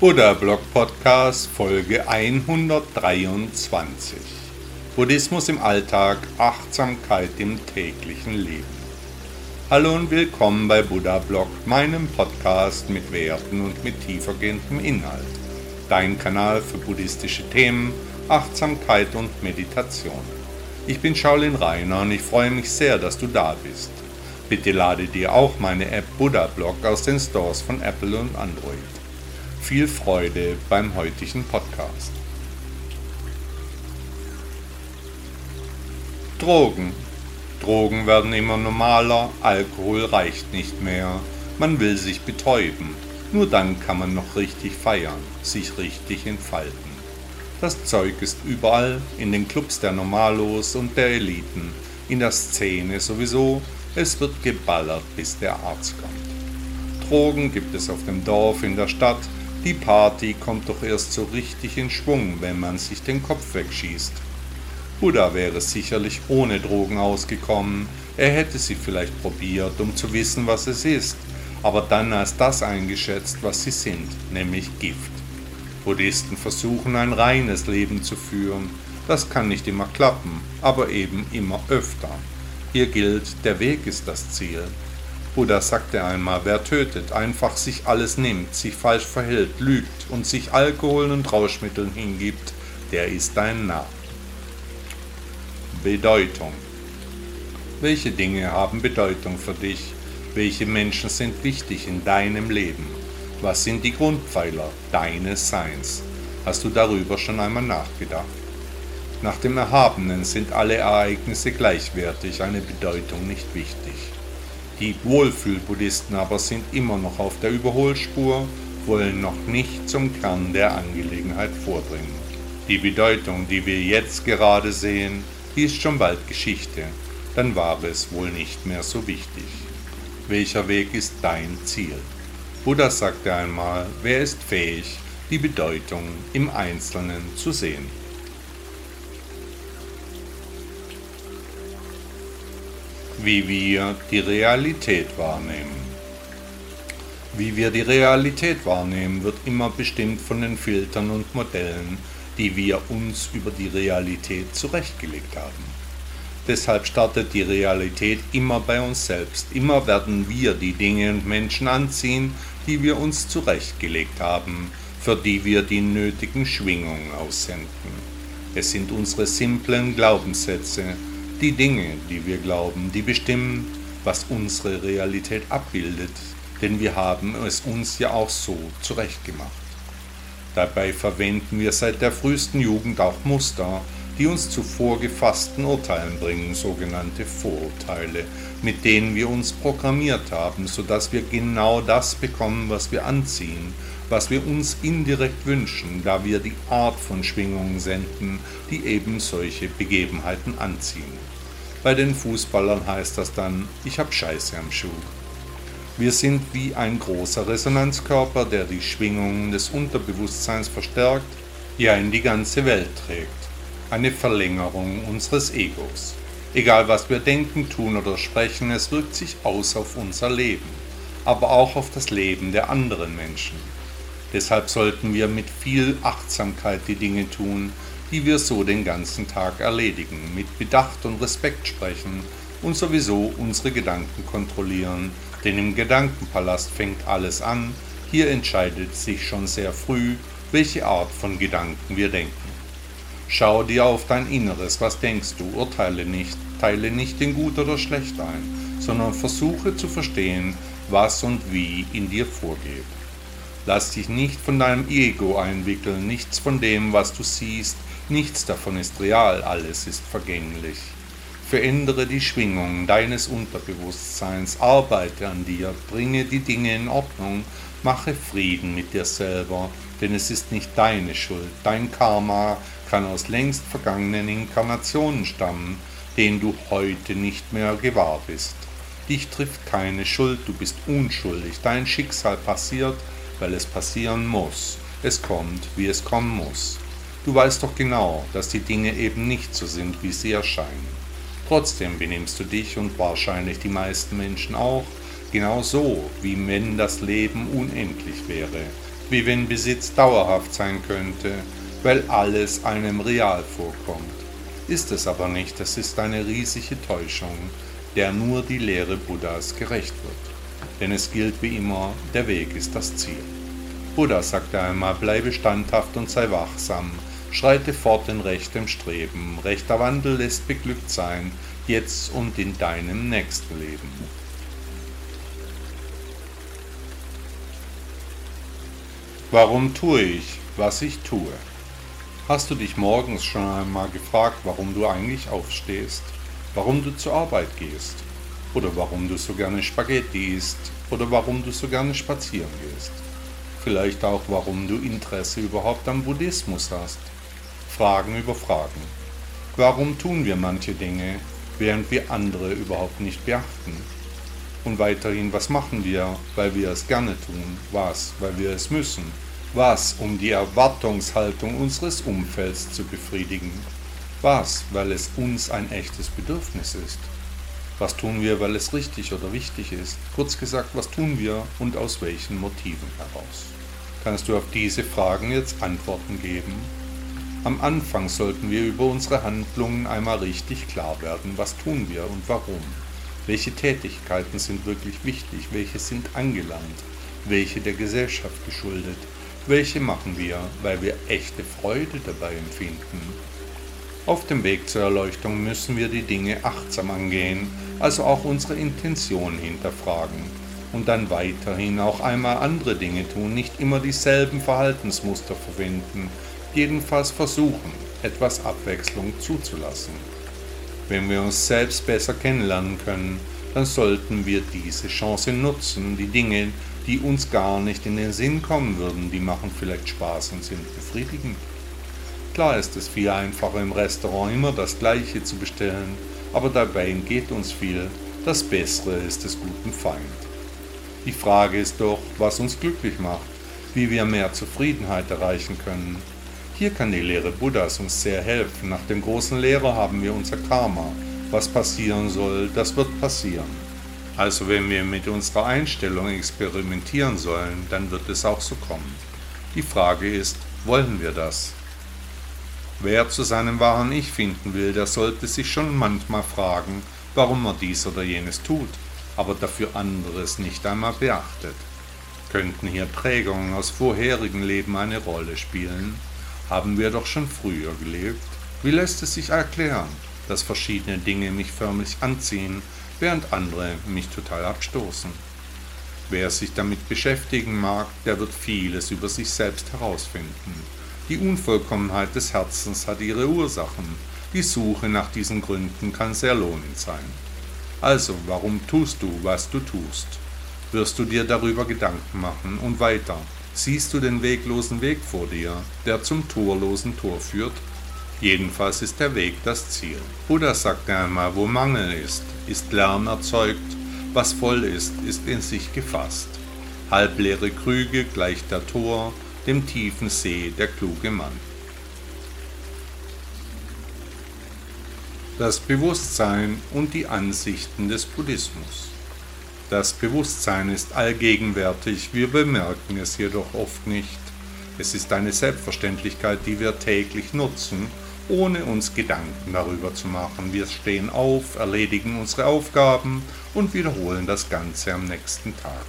Buddha Blog Podcast Folge 123 Buddhismus im Alltag, Achtsamkeit im täglichen Leben. Hallo und willkommen bei Buddha Blog, meinem Podcast mit Werten und mit tiefergehendem Inhalt. Dein Kanal für buddhistische Themen, Achtsamkeit und Meditation. Ich bin Shaolin Rainer und ich freue mich sehr, dass du da bist. Bitte lade dir auch meine App Buddha Blog aus den Stores von Apple und Android viel Freude beim heutigen Podcast. Drogen. Drogen werden immer normaler, Alkohol reicht nicht mehr, man will sich betäuben. Nur dann kann man noch richtig feiern, sich richtig entfalten. Das Zeug ist überall, in den Clubs der Normalos und der Eliten, in der Szene sowieso, es wird geballert, bis der Arzt kommt. Drogen gibt es auf dem Dorf, in der Stadt, die Party kommt doch erst so richtig in Schwung, wenn man sich den Kopf wegschießt. Buddha wäre sicherlich ohne Drogen ausgekommen, er hätte sie vielleicht probiert, um zu wissen, was es ist, aber dann als das eingeschätzt, was sie sind, nämlich Gift. Buddhisten versuchen ein reines Leben zu führen, das kann nicht immer klappen, aber eben immer öfter. Hier gilt, der Weg ist das Ziel, Buddha sagte einmal, wer tötet, einfach sich alles nimmt, sich falsch verhält, lügt und sich Alkohol und Rauschmitteln hingibt, der ist ein Narr. Bedeutung. Welche Dinge haben Bedeutung für dich? Welche Menschen sind wichtig in deinem Leben? Was sind die Grundpfeiler deines Seins? Hast du darüber schon einmal nachgedacht? Nach dem Erhabenen sind alle Ereignisse gleichwertig, eine Bedeutung nicht wichtig. Die Wohlfühl-Buddhisten aber sind immer noch auf der Überholspur, wollen noch nicht zum Kern der Angelegenheit vordringen. Die Bedeutung, die wir jetzt gerade sehen, die ist schon bald Geschichte, dann war es wohl nicht mehr so wichtig. Welcher Weg ist dein Ziel? Buddha sagte einmal, wer ist fähig, die Bedeutung im Einzelnen zu sehen? Wie wir die Realität wahrnehmen. Wie wir die Realität wahrnehmen, wird immer bestimmt von den Filtern und Modellen, die wir uns über die Realität zurechtgelegt haben. Deshalb startet die Realität immer bei uns selbst. Immer werden wir die Dinge und Menschen anziehen, die wir uns zurechtgelegt haben, für die wir die nötigen Schwingungen aussenden. Es sind unsere simplen Glaubenssätze, die Dinge, die wir glauben, die bestimmen, was unsere Realität abbildet, denn wir haben es uns ja auch so zurechtgemacht. Dabei verwenden wir seit der frühesten Jugend auch Muster, die uns zu vorgefassten Urteilen bringen, sogenannte Vorurteile, mit denen wir uns programmiert haben, sodass wir genau das bekommen, was wir anziehen, was wir uns indirekt wünschen, da wir die Art von Schwingungen senden, die eben solche Begebenheiten anziehen. Bei den Fußballern heißt das dann, ich hab Scheiße am Schuh. Wir sind wie ein großer Resonanzkörper, der die Schwingungen des Unterbewusstseins verstärkt, ja in die ganze Welt trägt. Eine Verlängerung unseres Egos. Egal was wir denken, tun oder sprechen, es wirkt sich aus auf unser Leben, aber auch auf das Leben der anderen Menschen. Deshalb sollten wir mit viel Achtsamkeit die Dinge tun, die wir so den ganzen Tag erledigen, mit Bedacht und Respekt sprechen und sowieso unsere Gedanken kontrollieren, denn im Gedankenpalast fängt alles an, hier entscheidet sich schon sehr früh, welche Art von Gedanken wir denken. Schau dir auf dein Inneres, was denkst du, urteile nicht, teile nicht in gut oder schlecht ein, sondern versuche zu verstehen, was und wie in dir vorgeht. Lass dich nicht von deinem Ego einwickeln, nichts von dem, was du siehst, nichts davon ist real, alles ist vergänglich. Verändere die Schwingung deines Unterbewusstseins, arbeite an dir, bringe die Dinge in Ordnung, mache Frieden mit dir selber, denn es ist nicht deine Schuld. Dein Karma kann aus längst vergangenen Inkarnationen stammen, denen du heute nicht mehr gewahr bist. Dich trifft keine Schuld, du bist unschuldig. Dein Schicksal passiert, weil es passieren muss. Es kommt, wie es kommen muss. Du weißt doch genau, dass die Dinge eben nicht so sind, wie sie erscheinen. Trotzdem benimmst du dich und wahrscheinlich die meisten Menschen auch genau so, wie wenn das Leben unendlich wäre, wie wenn Besitz dauerhaft sein könnte, weil alles einem real vorkommt. Ist es aber nicht, es ist eine riesige Täuschung, der nur die Lehre Buddhas gerecht wird. Denn es gilt wie immer, der Weg ist das Ziel. Buddha sagte einmal, bleibe standhaft und sei wachsam, Schreite fort in rechtem Streben, rechter Wandel lässt beglückt sein, jetzt und in deinem nächsten Leben. Warum tue ich, was ich tue? Hast du dich morgens schon einmal gefragt, warum du eigentlich aufstehst? Warum du zur Arbeit gehst? Oder warum du so gerne Spaghetti isst? Oder warum du so gerne spazieren gehst? Vielleicht auch, warum du Interesse überhaupt am Buddhismus hast? Fragen über Fragen. Warum tun wir manche Dinge, während wir andere überhaupt nicht beachten? Und weiterhin, was machen wir, weil wir es gerne tun? Was, weil wir es müssen? Was, um die Erwartungshaltung unseres Umfelds zu befriedigen? Was, weil es uns ein echtes Bedürfnis ist? Was tun wir, weil es richtig oder wichtig ist? Kurz gesagt, was tun wir und aus welchen Motiven heraus? Kannst du auf diese Fragen jetzt Antworten geben? Am Anfang sollten wir über unsere Handlungen einmal richtig klar werden, was tun wir und warum. Welche Tätigkeiten sind wirklich wichtig, welche sind angelangt, welche der Gesellschaft geschuldet, welche machen wir, weil wir echte Freude dabei empfinden. Auf dem Weg zur Erleuchtung müssen wir die Dinge achtsam angehen, also auch unsere Intention hinterfragen und dann weiterhin auch einmal andere Dinge tun, nicht immer dieselben Verhaltensmuster verwenden, jedenfalls versuchen, etwas Abwechslung zuzulassen. Wenn wir uns selbst besser kennenlernen können, dann sollten wir diese Chance nutzen, die Dinge, die uns gar nicht in den Sinn kommen würden, die machen vielleicht Spaß und sind befriedigend. Klar ist es viel einfacher im Restaurant immer das Gleiche zu bestellen, aber dabei entgeht uns viel. Das Bessere ist des guten Feind. Die Frage ist doch, was uns glücklich macht, wie wir mehr Zufriedenheit erreichen können, hier kann die Lehre Buddhas uns sehr helfen. Nach dem großen Lehrer haben wir unser Karma. Was passieren soll, das wird passieren. Also wenn wir mit unserer Einstellung experimentieren sollen, dann wird es auch so kommen. Die Frage ist, wollen wir das? Wer zu seinem wahren Ich finden will, der sollte sich schon manchmal fragen, warum er dies oder jenes tut, aber dafür anderes nicht einmal beachtet. Könnten hier Prägungen aus vorherigen Leben eine Rolle spielen? Haben wir doch schon früher gelebt. Wie lässt es sich erklären, dass verschiedene Dinge mich förmlich anziehen, während andere mich total abstoßen? Wer sich damit beschäftigen mag, der wird vieles über sich selbst herausfinden. Die Unvollkommenheit des Herzens hat ihre Ursachen. Die Suche nach diesen Gründen kann sehr lohnend sein. Also, warum tust du, was du tust? Wirst du dir darüber Gedanken machen und weiter, Siehst du den weglosen Weg vor dir, der zum torlosen Tor führt? Jedenfalls ist der Weg das Ziel. Buddha sagte einmal, wo Mangel ist, ist Lärm erzeugt, was voll ist, ist in sich gefasst. Halbleere Krüge gleicht der Tor, dem tiefen See der kluge Mann. Das Bewusstsein und die Ansichten des Buddhismus. Das Bewusstsein ist allgegenwärtig, wir bemerken es jedoch oft nicht. Es ist eine Selbstverständlichkeit, die wir täglich nutzen, ohne uns Gedanken darüber zu machen. Wir stehen auf, erledigen unsere Aufgaben und wiederholen das Ganze am nächsten Tag.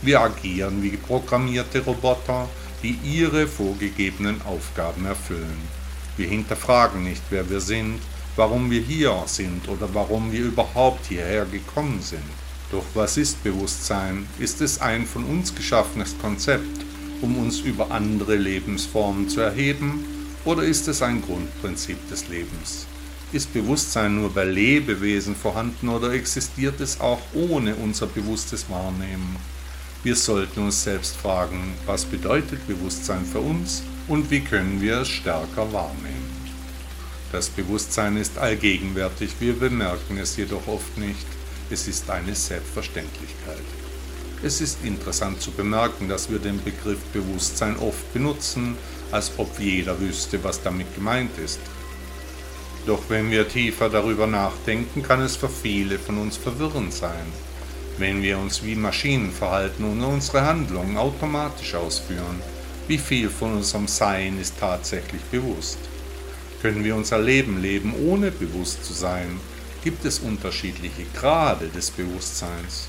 Wir agieren wie programmierte Roboter, die ihre vorgegebenen Aufgaben erfüllen. Wir hinterfragen nicht, wer wir sind, warum wir hier sind oder warum wir überhaupt hierher gekommen sind. Doch was ist Bewusstsein? Ist es ein von uns geschaffenes Konzept, um uns über andere Lebensformen zu erheben, oder ist es ein Grundprinzip des Lebens? Ist Bewusstsein nur bei Lebewesen vorhanden oder existiert es auch ohne unser bewusstes Wahrnehmen? Wir sollten uns selbst fragen, was bedeutet Bewusstsein für uns und wie können wir es stärker wahrnehmen. Das Bewusstsein ist allgegenwärtig, wir bemerken es jedoch oft nicht. Es ist eine Selbstverständlichkeit. Es ist interessant zu bemerken, dass wir den Begriff Bewusstsein oft benutzen, als ob jeder wüsste, was damit gemeint ist. Doch wenn wir tiefer darüber nachdenken, kann es für viele von uns verwirrend sein. Wenn wir uns wie Maschinen verhalten und unsere Handlungen automatisch ausführen, wie viel von unserem Sein ist tatsächlich bewusst? Können wir unser Leben leben, ohne bewusst zu sein? Gibt es unterschiedliche Grade des Bewusstseins?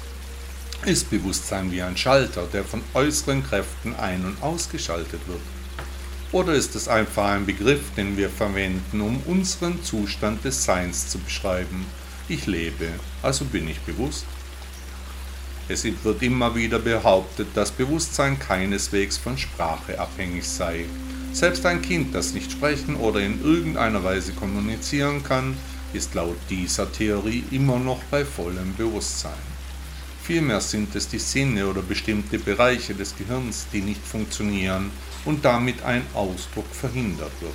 Ist Bewusstsein wie ein Schalter, der von äußeren Kräften ein- und ausgeschaltet wird? Oder ist es einfach ein Begriff, den wir verwenden, um unseren Zustand des Seins zu beschreiben? Ich lebe, also bin ich bewusst. Es wird immer wieder behauptet, dass Bewusstsein keineswegs von Sprache abhängig sei. Selbst ein Kind, das nicht sprechen oder in irgendeiner Weise kommunizieren kann, ist laut dieser Theorie immer noch bei vollem Bewusstsein. Vielmehr sind es die Sinne oder bestimmte Bereiche des Gehirns, die nicht funktionieren und damit ein Ausdruck verhindert wird.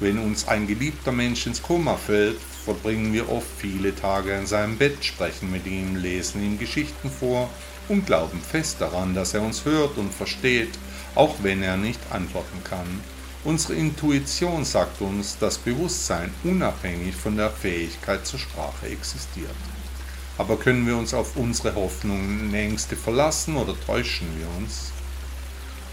Wenn uns ein geliebter Mensch ins Koma fällt, verbringen wir oft viele Tage in seinem Bett, sprechen mit ihm, lesen ihm Geschichten vor und glauben fest daran, dass er uns hört und versteht, auch wenn er nicht antworten kann. Unsere Intuition sagt uns, dass Bewusstsein unabhängig von der Fähigkeit zur Sprache existiert. Aber können wir uns auf unsere Hoffnungen und Ängste verlassen oder täuschen wir uns?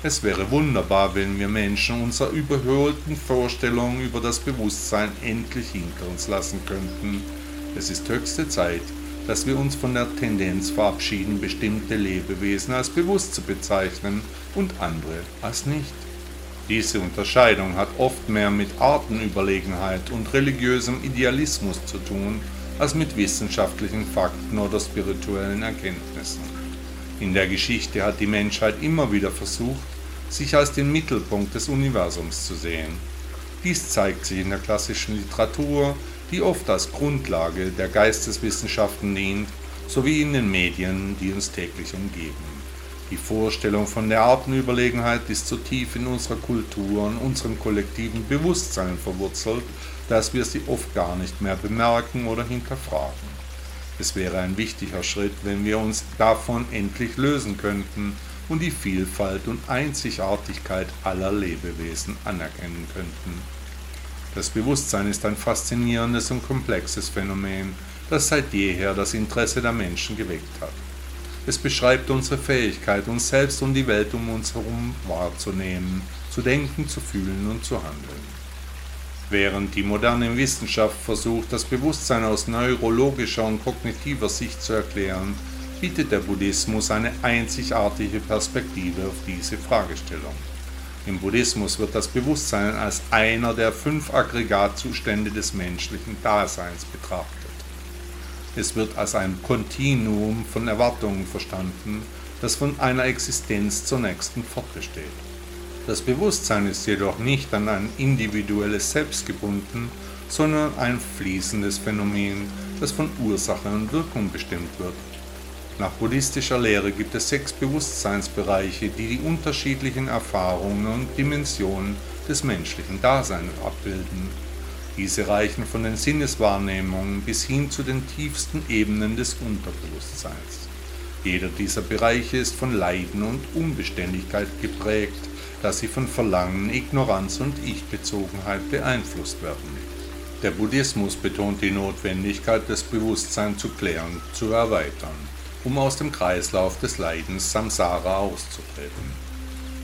Es wäre wunderbar, wenn wir Menschen unserer überholten Vorstellungen über das Bewusstsein endlich hinter uns lassen könnten. Es ist höchste Zeit, dass wir uns von der Tendenz verabschieden, bestimmte Lebewesen als bewusst zu bezeichnen und andere als nicht. Diese Unterscheidung hat oft mehr mit Artenüberlegenheit und religiösem Idealismus zu tun, als mit wissenschaftlichen Fakten oder spirituellen Erkenntnissen. In der Geschichte hat die Menschheit immer wieder versucht, sich als den Mittelpunkt des Universums zu sehen. Dies zeigt sich in der klassischen Literatur, die oft als Grundlage der Geisteswissenschaften dient, sowie in den Medien, die uns täglich umgeben. Die Vorstellung von der Artenüberlegenheit ist so tief in unserer Kultur und unserem kollektiven Bewusstsein verwurzelt, dass wir sie oft gar nicht mehr bemerken oder hinterfragen. Es wäre ein wichtiger Schritt, wenn wir uns davon endlich lösen könnten und die Vielfalt und Einzigartigkeit aller Lebewesen anerkennen könnten. Das Bewusstsein ist ein faszinierendes und komplexes Phänomen, das seit jeher das Interesse der Menschen geweckt hat. Es beschreibt unsere Fähigkeit, uns selbst und die Welt um uns herum wahrzunehmen, zu denken, zu fühlen und zu handeln. Während die moderne Wissenschaft versucht, das Bewusstsein aus neurologischer und kognitiver Sicht zu erklären, bietet der Buddhismus eine einzigartige Perspektive auf diese Fragestellung. Im Buddhismus wird das Bewusstsein als einer der fünf Aggregatzustände des menschlichen Daseins betrachtet. Es wird als ein Kontinuum von Erwartungen verstanden, das von einer Existenz zur nächsten fortbesteht. Das Bewusstsein ist jedoch nicht an ein individuelles Selbst gebunden, sondern ein fließendes Phänomen, das von Ursache und Wirkung bestimmt wird. Nach buddhistischer Lehre gibt es sechs Bewusstseinsbereiche, die die unterschiedlichen Erfahrungen und Dimensionen des menschlichen Daseins abbilden. Diese reichen von den Sinneswahrnehmungen bis hin zu den tiefsten Ebenen des Unterbewusstseins. Jeder dieser Bereiche ist von Leiden und Unbeständigkeit geprägt, dass sie von Verlangen, Ignoranz und Ich-Bezogenheit beeinflusst werden. Der Buddhismus betont die Notwendigkeit, das Bewusstsein zu klären, zu erweitern, um aus dem Kreislauf des Leidens Samsara auszutreten.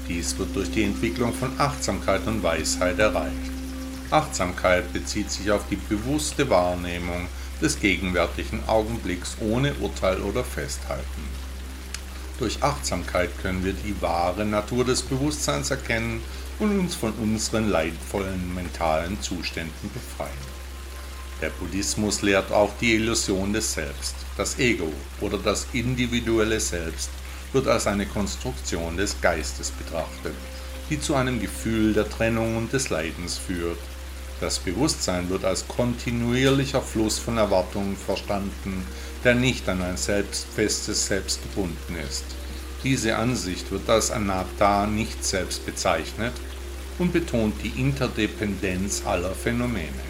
Dies wird durch die Entwicklung von Achtsamkeit und Weisheit erreicht. Achtsamkeit bezieht sich auf die bewusste Wahrnehmung des gegenwärtigen Augenblicks ohne Urteil oder Festhalten. Durch Achtsamkeit können wir die wahre Natur des Bewusstseins erkennen und uns von unseren leidvollen mentalen Zuständen befreien. Der Buddhismus lehrt auch die Illusion des Selbst. Das Ego oder das individuelle Selbst wird als eine Konstruktion des Geistes betrachtet, die zu einem Gefühl der Trennung und des Leidens führt. Das Bewusstsein wird als kontinuierlicher Fluss von Erwartungen verstanden, der nicht an ein selbstfestes Selbst gebunden ist. Diese Ansicht wird als Anatta nicht selbst bezeichnet und betont die Interdependenz aller Phänomene.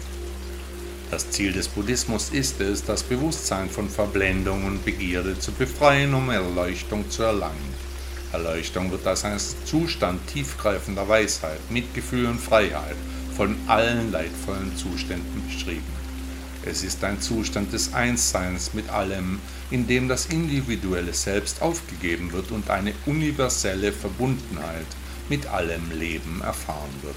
Das Ziel des Buddhismus ist es, das Bewusstsein von Verblendung und Begierde zu befreien, um Erleuchtung zu erlangen. Erleuchtung wird als ein Zustand tiefgreifender Weisheit, Mitgefühl und Freiheit von allen leidvollen Zuständen beschrieben. Es ist ein Zustand des Einsseins mit allem, in dem das individuelle Selbst aufgegeben wird und eine universelle Verbundenheit mit allem Leben erfahren wird.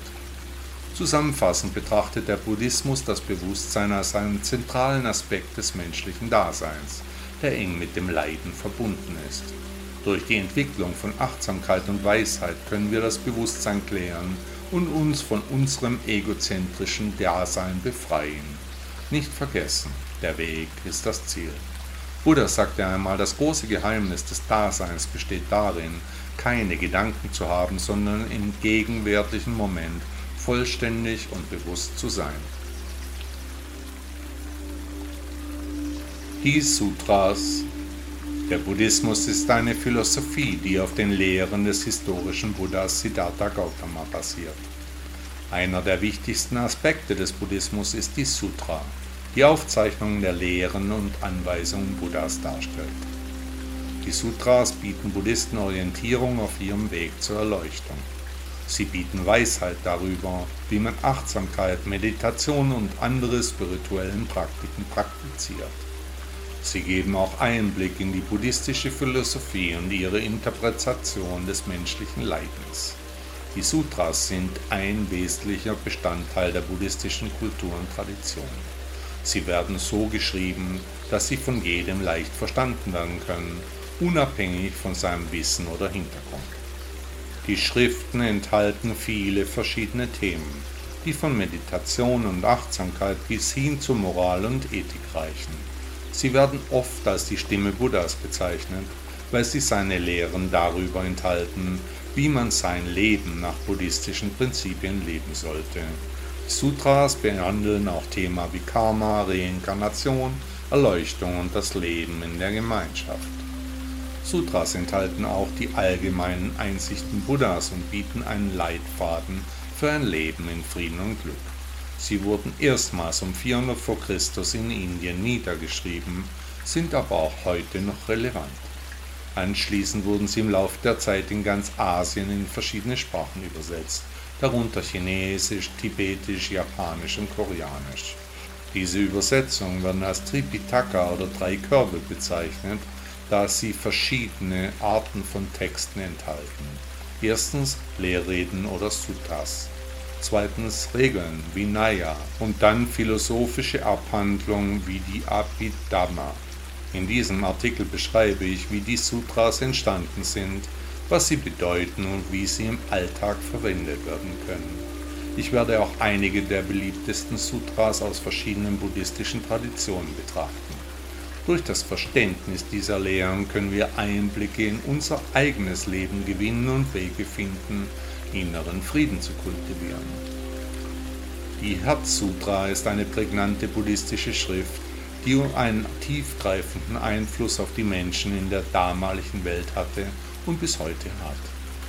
Zusammenfassend betrachtet der Buddhismus das Bewusstsein als einen zentralen Aspekt des menschlichen Daseins, der eng mit dem Leiden verbunden ist. Durch die Entwicklung von Achtsamkeit und Weisheit können wir das Bewusstsein klären und uns von unserem egozentrischen Dasein befreien. Nicht vergessen, der Weg ist das Ziel. Buddha sagte einmal, das große Geheimnis des Daseins besteht darin, keine Gedanken zu haben, sondern im gegenwärtigen Moment vollständig und bewusst zu sein. Die Sutras. Der Buddhismus ist eine Philosophie, die auf den Lehren des historischen Buddhas Siddhartha Gautama basiert. Einer der wichtigsten Aspekte des Buddhismus ist die Sutra, die Aufzeichnung der Lehren und Anweisungen Buddhas darstellt. Die Sutras bieten Buddhisten Orientierung auf ihrem Weg zur Erleuchtung. Sie bieten Weisheit darüber, wie man Achtsamkeit, Meditation und andere spirituellen Praktiken praktiziert. Sie geben auch Einblick in die buddhistische Philosophie und ihre Interpretation des menschlichen Leidens. Die Sutras sind ein wesentlicher Bestandteil der buddhistischen Kultur und Tradition. Sie werden so geschrieben, dass sie von jedem leicht verstanden werden können, unabhängig von seinem Wissen oder Hintergrund. Die Schriften enthalten viele verschiedene Themen, die von Meditation und Achtsamkeit bis hin zu Moral und Ethik reichen. Sie werden oft als die Stimme Buddhas bezeichnet, weil sie seine Lehren darüber enthalten, wie man sein Leben nach buddhistischen Prinzipien leben sollte. Sutras behandeln auch Themen wie Karma, Reinkarnation, Erleuchtung und das Leben in der Gemeinschaft. Sutras enthalten auch die allgemeinen Einsichten Buddhas und bieten einen Leitfaden für ein Leben in Frieden und Glück. Sie wurden erstmals um 400 vor Christus in Indien niedergeschrieben, sind aber auch heute noch relevant. Anschließend wurden sie im Laufe der Zeit in ganz Asien in verschiedene Sprachen übersetzt, darunter Chinesisch, Tibetisch, Japanisch und Koreanisch. Diese Übersetzungen werden als Tripitaka oder drei Körbe bezeichnet da sie verschiedene Arten von Texten enthalten. Erstens Lehrreden oder Suttas. Zweitens Regeln wie Naya und dann philosophische Abhandlungen wie die Abhidhamma. In diesem Artikel beschreibe ich, wie die Sutras entstanden sind, was sie bedeuten und wie sie im Alltag verwendet werden können. Ich werde auch einige der beliebtesten Sutras aus verschiedenen buddhistischen Traditionen betrachten. Durch das Verständnis dieser Lehren können wir Einblicke in unser eigenes Leben gewinnen und Wege finden, inneren Frieden zu kultivieren. Die Herzsutra ist eine prägnante buddhistische Schrift, die einen tiefgreifenden Einfluss auf die Menschen in der damaligen Welt hatte und bis heute hat.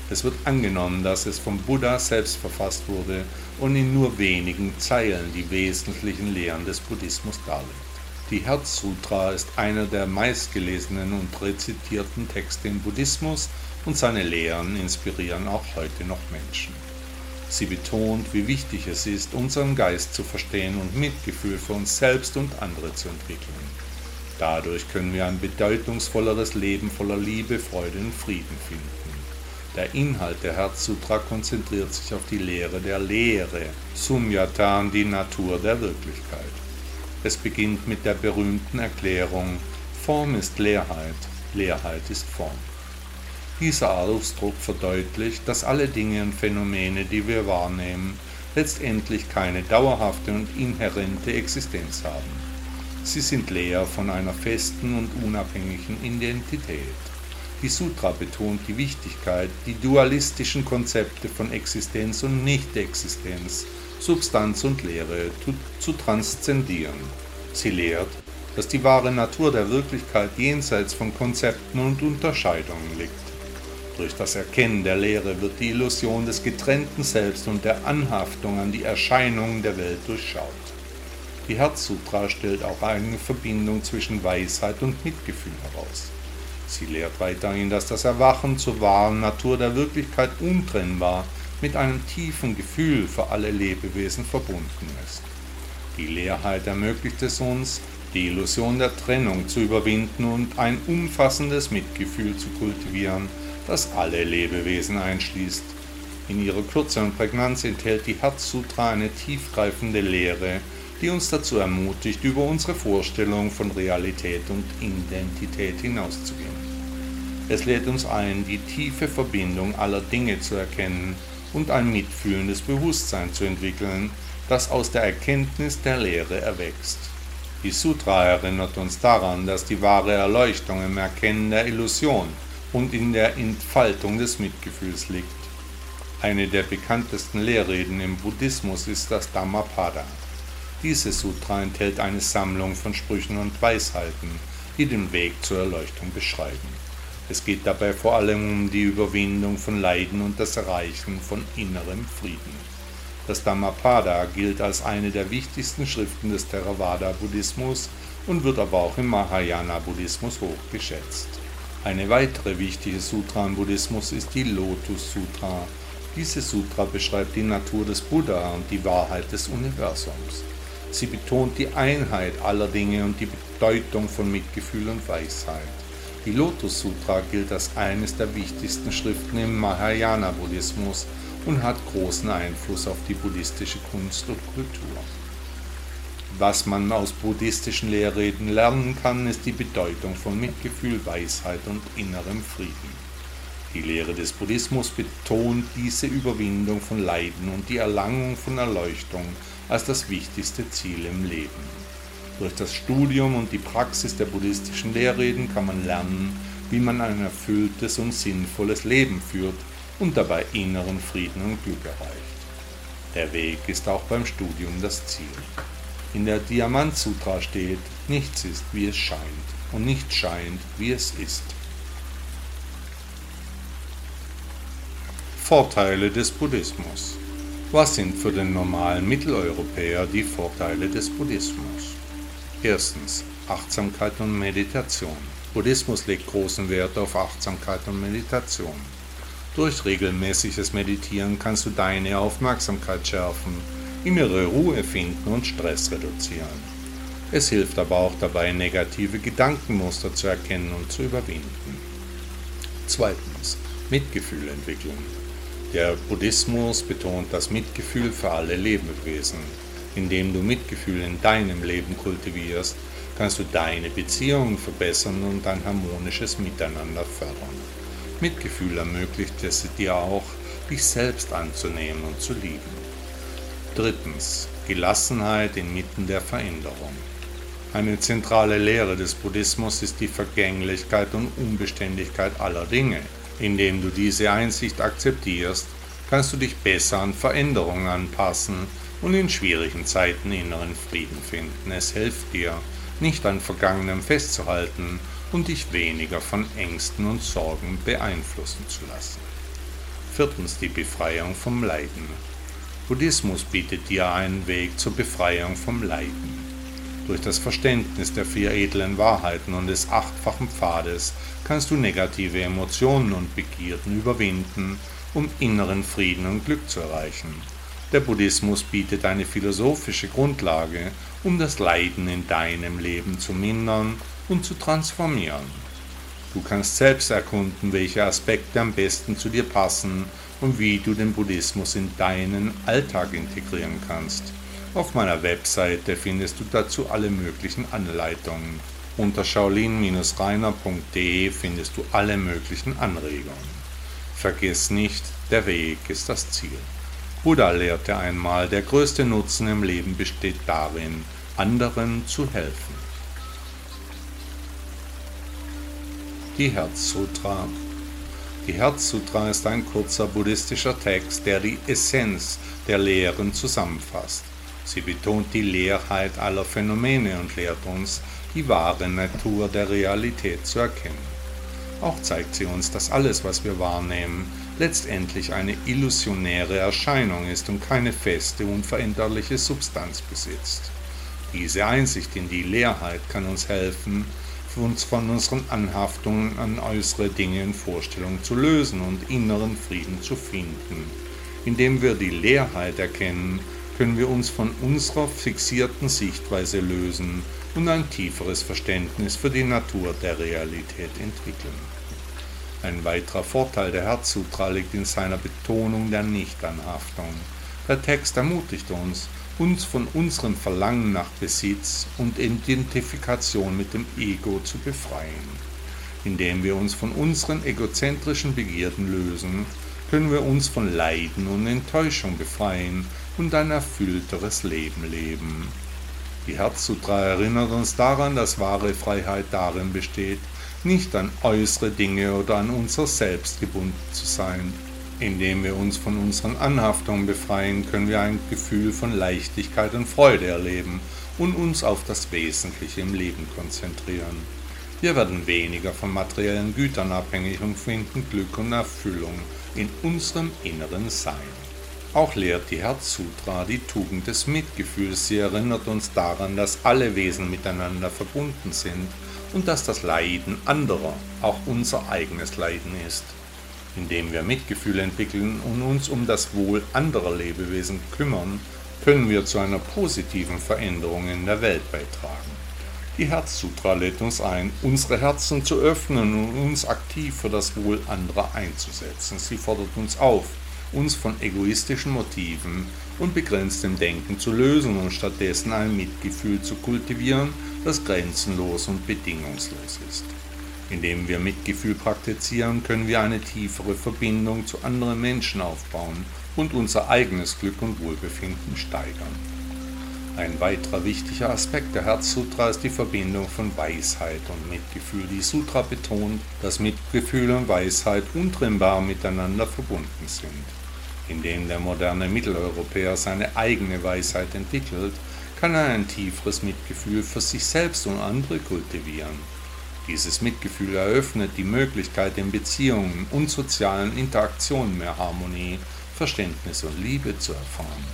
Es wird angenommen, dass es vom Buddha selbst verfasst wurde und in nur wenigen Zeilen die wesentlichen Lehren des Buddhismus darlegt. Die Herzsutra ist einer der meistgelesenen und rezitierten Texte im Buddhismus und seine Lehren inspirieren auch heute noch Menschen. Sie betont, wie wichtig es ist, unseren Geist zu verstehen und Mitgefühl für uns selbst und andere zu entwickeln. Dadurch können wir ein bedeutungsvolleres Leben voller Liebe, Freude und Frieden finden. Der Inhalt der Herzsutra konzentriert sich auf die Lehre der Lehre, Sumyatan, die Natur der Wirklichkeit. Es beginnt mit der berühmten Erklärung Form ist Leerheit, Leerheit ist Form. Dieser Ausdruck verdeutlicht, dass alle Dinge und Phänomene, die wir wahrnehmen, letztendlich keine dauerhafte und inhärente Existenz haben. Sie sind leer von einer festen und unabhängigen Identität. Die Sutra betont die Wichtigkeit, die dualistischen Konzepte von Existenz und Nichtexistenz Substanz und Lehre zu transzendieren. Sie lehrt, dass die wahre Natur der Wirklichkeit jenseits von Konzepten und Unterscheidungen liegt. Durch das Erkennen der Lehre wird die Illusion des getrennten Selbst und der Anhaftung an die Erscheinungen der Welt durchschaut. Die Herzsutra stellt auch eine Verbindung zwischen Weisheit und Mitgefühl heraus. Sie lehrt weiterhin, dass das Erwachen zur wahren Natur der Wirklichkeit untrennbar mit einem tiefen Gefühl für alle Lebewesen verbunden ist. Die Leerheit ermöglicht es uns, die Illusion der Trennung zu überwinden und ein umfassendes Mitgefühl zu kultivieren, das alle Lebewesen einschließt. In ihrer Kürze und Prägnanz enthält die Herzsutra eine tiefgreifende Lehre, die uns dazu ermutigt, über unsere Vorstellung von Realität und Identität hinauszugehen. Es lädt uns ein, die tiefe Verbindung aller Dinge zu erkennen und ein mitfühlendes Bewusstsein zu entwickeln, das aus der Erkenntnis der Lehre erwächst. Die Sutra erinnert uns daran, dass die wahre Erleuchtung im Erkennen der Illusion und in der Entfaltung des Mitgefühls liegt. Eine der bekanntesten Lehrreden im Buddhismus ist das Dhammapada. Diese Sutra enthält eine Sammlung von Sprüchen und Weisheiten, die den Weg zur Erleuchtung beschreiben. Es geht dabei vor allem um die Überwindung von Leiden und das Erreichen von innerem Frieden. Das Dhammapada gilt als eine der wichtigsten Schriften des Theravada-Buddhismus und wird aber auch im Mahayana-Buddhismus hoch geschätzt. Eine weitere wichtige Sutra im Buddhismus ist die Lotus Sutra. Diese Sutra beschreibt die Natur des Buddha und die Wahrheit des Universums. Sie betont die Einheit aller Dinge und die Bedeutung von Mitgefühl und Weisheit. Die Lotus Sutra gilt als eines der wichtigsten Schriften im Mahayana-Buddhismus und hat großen Einfluss auf die buddhistische Kunst und Kultur. Was man aus buddhistischen Lehrreden lernen kann, ist die Bedeutung von Mitgefühl, Weisheit und innerem Frieden. Die Lehre des Buddhismus betont diese Überwindung von Leiden und die Erlangung von Erleuchtung als das wichtigste Ziel im Leben. Durch das Studium und die Praxis der buddhistischen Lehrreden kann man lernen, wie man ein erfülltes und sinnvolles Leben führt und dabei inneren Frieden und Glück erreicht. Der Weg ist auch beim Studium das Ziel. In der Diamant Sutra steht, nichts ist, wie es scheint, und nichts scheint, wie es ist. Vorteile des Buddhismus was sind für den normalen Mitteleuropäer die Vorteile des Buddhismus? Erstens Achtsamkeit und Meditation. Buddhismus legt großen Wert auf Achtsamkeit und Meditation. Durch regelmäßiges Meditieren kannst du deine Aufmerksamkeit schärfen, innere Ruhe finden und Stress reduzieren. Es hilft aber auch dabei, negative Gedankenmuster zu erkennen und zu überwinden. Zweitens Mitgefühl entwickeln. Der Buddhismus betont das Mitgefühl für alle Lebewesen. Indem du Mitgefühl in deinem Leben kultivierst, kannst du deine Beziehungen verbessern und ein harmonisches Miteinander fördern. Mitgefühl ermöglicht es dir auch, dich selbst anzunehmen und zu lieben. Drittens. Gelassenheit inmitten der Veränderung. Eine zentrale Lehre des Buddhismus ist die Vergänglichkeit und Unbeständigkeit aller Dinge. Indem du diese Einsicht akzeptierst, kannst du dich besser an Veränderungen anpassen und in schwierigen Zeiten inneren Frieden finden. Es hilft dir, nicht an Vergangenem festzuhalten und dich weniger von Ängsten und Sorgen beeinflussen zu lassen. Viertens die Befreiung vom Leiden. Buddhismus bietet dir einen Weg zur Befreiung vom Leiden. Durch das Verständnis der vier edlen Wahrheiten und des achtfachen Pfades kannst du negative Emotionen und Begierden überwinden, um inneren Frieden und Glück zu erreichen. Der Buddhismus bietet eine philosophische Grundlage, um das Leiden in deinem Leben zu mindern und zu transformieren. Du kannst selbst erkunden, welche Aspekte am besten zu dir passen und wie du den Buddhismus in deinen Alltag integrieren kannst. Auf meiner Webseite findest du dazu alle möglichen Anleitungen. Unter shaolin-reiner.de findest du alle möglichen Anregungen. Vergiss nicht, der Weg ist das Ziel. Buddha lehrte einmal, der größte Nutzen im Leben besteht darin, anderen zu helfen. Die Herzsutra Die Herzsutra ist ein kurzer buddhistischer Text, der die Essenz der Lehren zusammenfasst. Sie betont die Leerheit aller Phänomene und lehrt uns, die wahre Natur der Realität zu erkennen. Auch zeigt sie uns, dass alles, was wir wahrnehmen, letztendlich eine illusionäre Erscheinung ist und keine feste, unveränderliche Substanz besitzt. Diese Einsicht in die Leerheit kann uns helfen, uns von unseren Anhaftungen an äußere Dinge und Vorstellungen zu lösen und inneren Frieden zu finden. Indem wir die Leerheit erkennen, können wir uns von unserer fixierten Sichtweise lösen und ein tieferes Verständnis für die Natur der Realität entwickeln. Ein weiterer Vorteil der Herzsutra liegt in seiner Betonung der Nichtanhaftung. Der Text ermutigt uns, uns von unserem Verlangen nach Besitz und Identifikation mit dem Ego zu befreien. Indem wir uns von unseren egozentrischen Begierden lösen, können wir uns von Leiden und Enttäuschung befreien und ein erfüllteres Leben leben. Die Herzsutra erinnert uns daran, dass wahre Freiheit darin besteht, nicht an äußere Dinge oder an unser Selbst gebunden zu sein, indem wir uns von unseren Anhaftungen befreien, können wir ein Gefühl von Leichtigkeit und Freude erleben und uns auf das Wesentliche im Leben konzentrieren. Wir werden weniger von materiellen Gütern abhängig und finden Glück und Erfüllung in unserem inneren Sein. Auch lehrt die Herzsutra die Tugend des Mitgefühls. Sie erinnert uns daran, dass alle Wesen miteinander verbunden sind und dass das Leiden anderer auch unser eigenes Leiden ist indem wir Mitgefühl entwickeln und uns um das Wohl anderer Lebewesen kümmern, können wir zu einer positiven Veränderung in der Welt beitragen. Die Herzsutra lädt uns ein, unsere Herzen zu öffnen und uns aktiv für das Wohl anderer einzusetzen. Sie fordert uns auf, uns von egoistischen Motiven und begrenztem Denken zu lösen und stattdessen ein Mitgefühl zu kultivieren, das grenzenlos und bedingungslos ist. Indem wir Mitgefühl praktizieren, können wir eine tiefere Verbindung zu anderen Menschen aufbauen und unser eigenes Glück und Wohlbefinden steigern. Ein weiterer wichtiger Aspekt der Herzsutra ist die Verbindung von Weisheit und Mitgefühl. Die Sutra betont, dass Mitgefühl und Weisheit untrennbar miteinander verbunden sind. Indem der moderne Mitteleuropäer seine eigene Weisheit entwickelt, kann er ein tieferes Mitgefühl für sich selbst und andere kultivieren. Dieses Mitgefühl eröffnet die Möglichkeit, in Beziehungen und sozialen Interaktionen mehr Harmonie, Verständnis und Liebe zu erfahren.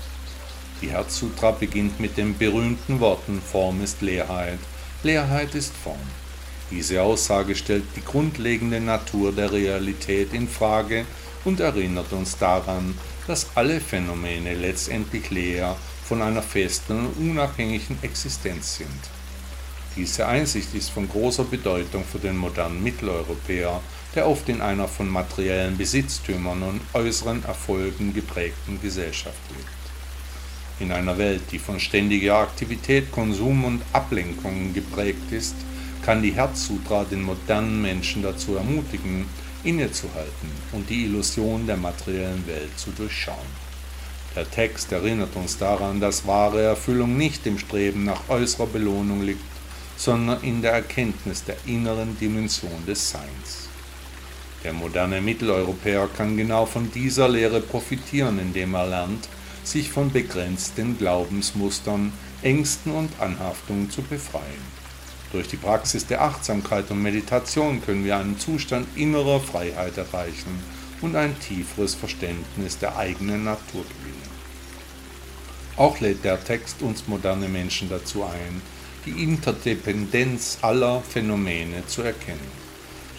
Die Herzsutra beginnt mit den berühmten Worten Form ist Leerheit, Leerheit ist Form. Diese Aussage stellt die grundlegende Natur der Realität in Frage und erinnert uns daran, dass alle Phänomene letztendlich leer von einer festen und unabhängigen Existenz sind. Diese Einsicht ist von großer Bedeutung für den modernen Mitteleuropäer, der oft in einer von materiellen Besitztümern und äußeren Erfolgen geprägten Gesellschaft lebt. In einer Welt, die von ständiger Aktivität, Konsum und Ablenkungen geprägt ist, kann die Herzsutra den modernen Menschen dazu ermutigen, innezuhalten und die Illusion der materiellen Welt zu durchschauen. Der Text erinnert uns daran, dass wahre Erfüllung nicht im Streben nach äußerer Belohnung liegt, sondern in der Erkenntnis der inneren Dimension des Seins. Der moderne Mitteleuropäer kann genau von dieser Lehre profitieren, indem er lernt, sich von begrenzten Glaubensmustern, Ängsten und Anhaftungen zu befreien. Durch die Praxis der Achtsamkeit und Meditation können wir einen Zustand innerer Freiheit erreichen und ein tieferes Verständnis der eigenen Natur gewinnen. Auch lädt der Text uns moderne Menschen dazu ein, die Interdependenz aller Phänomene zu erkennen.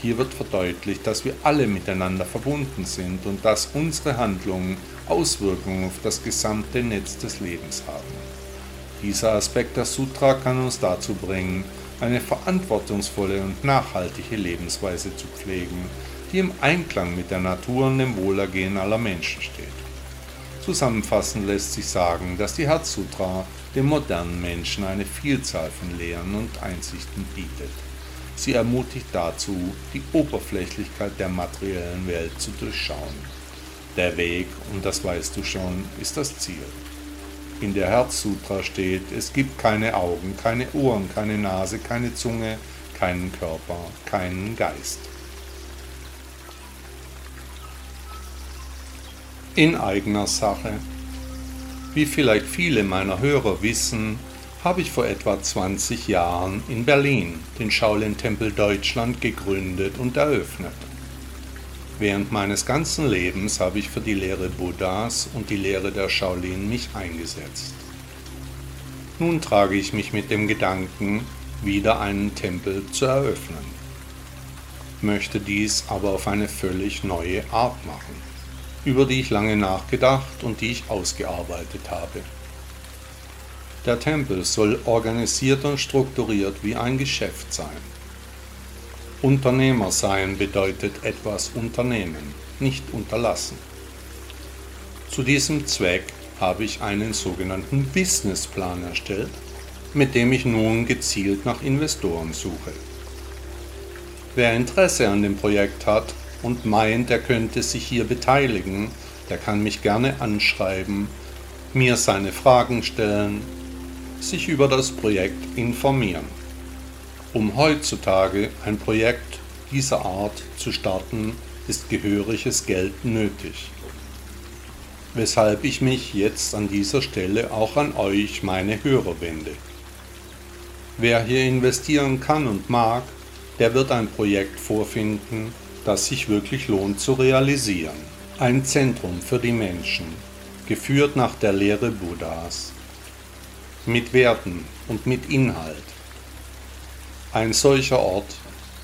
Hier wird verdeutlicht, dass wir alle miteinander verbunden sind und dass unsere Handlungen Auswirkungen auf das gesamte Netz des Lebens haben. Dieser Aspekt der Sutra kann uns dazu bringen, eine verantwortungsvolle und nachhaltige Lebensweise zu pflegen, die im Einklang mit der Natur und dem Wohlergehen aller Menschen steht. Zusammenfassend lässt sich sagen, dass die Herzsutra dem modernen Menschen eine Vielzahl von Lehren und Einsichten bietet. Sie ermutigt dazu, die Oberflächlichkeit der materiellen Welt zu durchschauen. Der Weg, und das weißt du schon, ist das Ziel. In der Herzsutra steht, es gibt keine Augen, keine Ohren, keine Nase, keine Zunge, keinen Körper, keinen Geist. In eigener Sache. Wie vielleicht viele meiner Hörer wissen, habe ich vor etwa 20 Jahren in Berlin den Shaolin-Tempel Deutschland gegründet und eröffnet. Während meines ganzen Lebens habe ich für die Lehre Buddhas und die Lehre der Shaolin mich eingesetzt. Nun trage ich mich mit dem Gedanken, wieder einen Tempel zu eröffnen, möchte dies aber auf eine völlig neue Art machen, über die ich lange nachgedacht und die ich ausgearbeitet habe. Der Tempel soll organisiert und strukturiert wie ein Geschäft sein. Unternehmer sein bedeutet etwas unternehmen, nicht unterlassen. Zu diesem Zweck habe ich einen sogenannten Businessplan erstellt, mit dem ich nun gezielt nach Investoren suche. Wer Interesse an dem Projekt hat und meint, er könnte sich hier beteiligen, der kann mich gerne anschreiben, mir seine Fragen stellen, sich über das Projekt informieren. Um heutzutage ein Projekt dieser Art zu starten, ist gehöriges Geld nötig weshalb ich mich jetzt an dieser Stelle auch an euch, meine Hörer, wende. Wer hier investieren kann und mag, der wird ein Projekt vorfinden, das sich wirklich lohnt zu realisieren. Ein Zentrum für die Menschen, geführt nach der Lehre Buddhas, mit Werten und mit Inhalt. Ein solcher Ort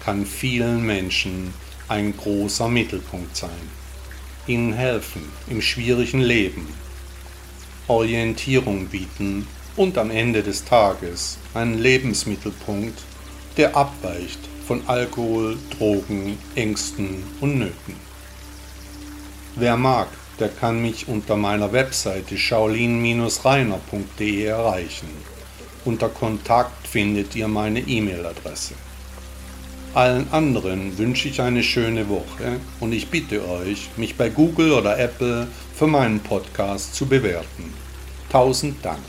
kann vielen Menschen ein großer Mittelpunkt sein ihnen helfen im schwierigen Leben, Orientierung bieten und am Ende des Tages einen Lebensmittelpunkt, der abweicht von Alkohol, Drogen, Ängsten und Nöten. Wer mag, der kann mich unter meiner Webseite shaolin-reiner.de erreichen. Unter Kontakt findet ihr meine E-Mail-Adresse. Allen anderen wünsche ich eine schöne Woche und ich bitte euch, mich bei Google oder Apple für meinen Podcast zu bewerten. Tausend Dank.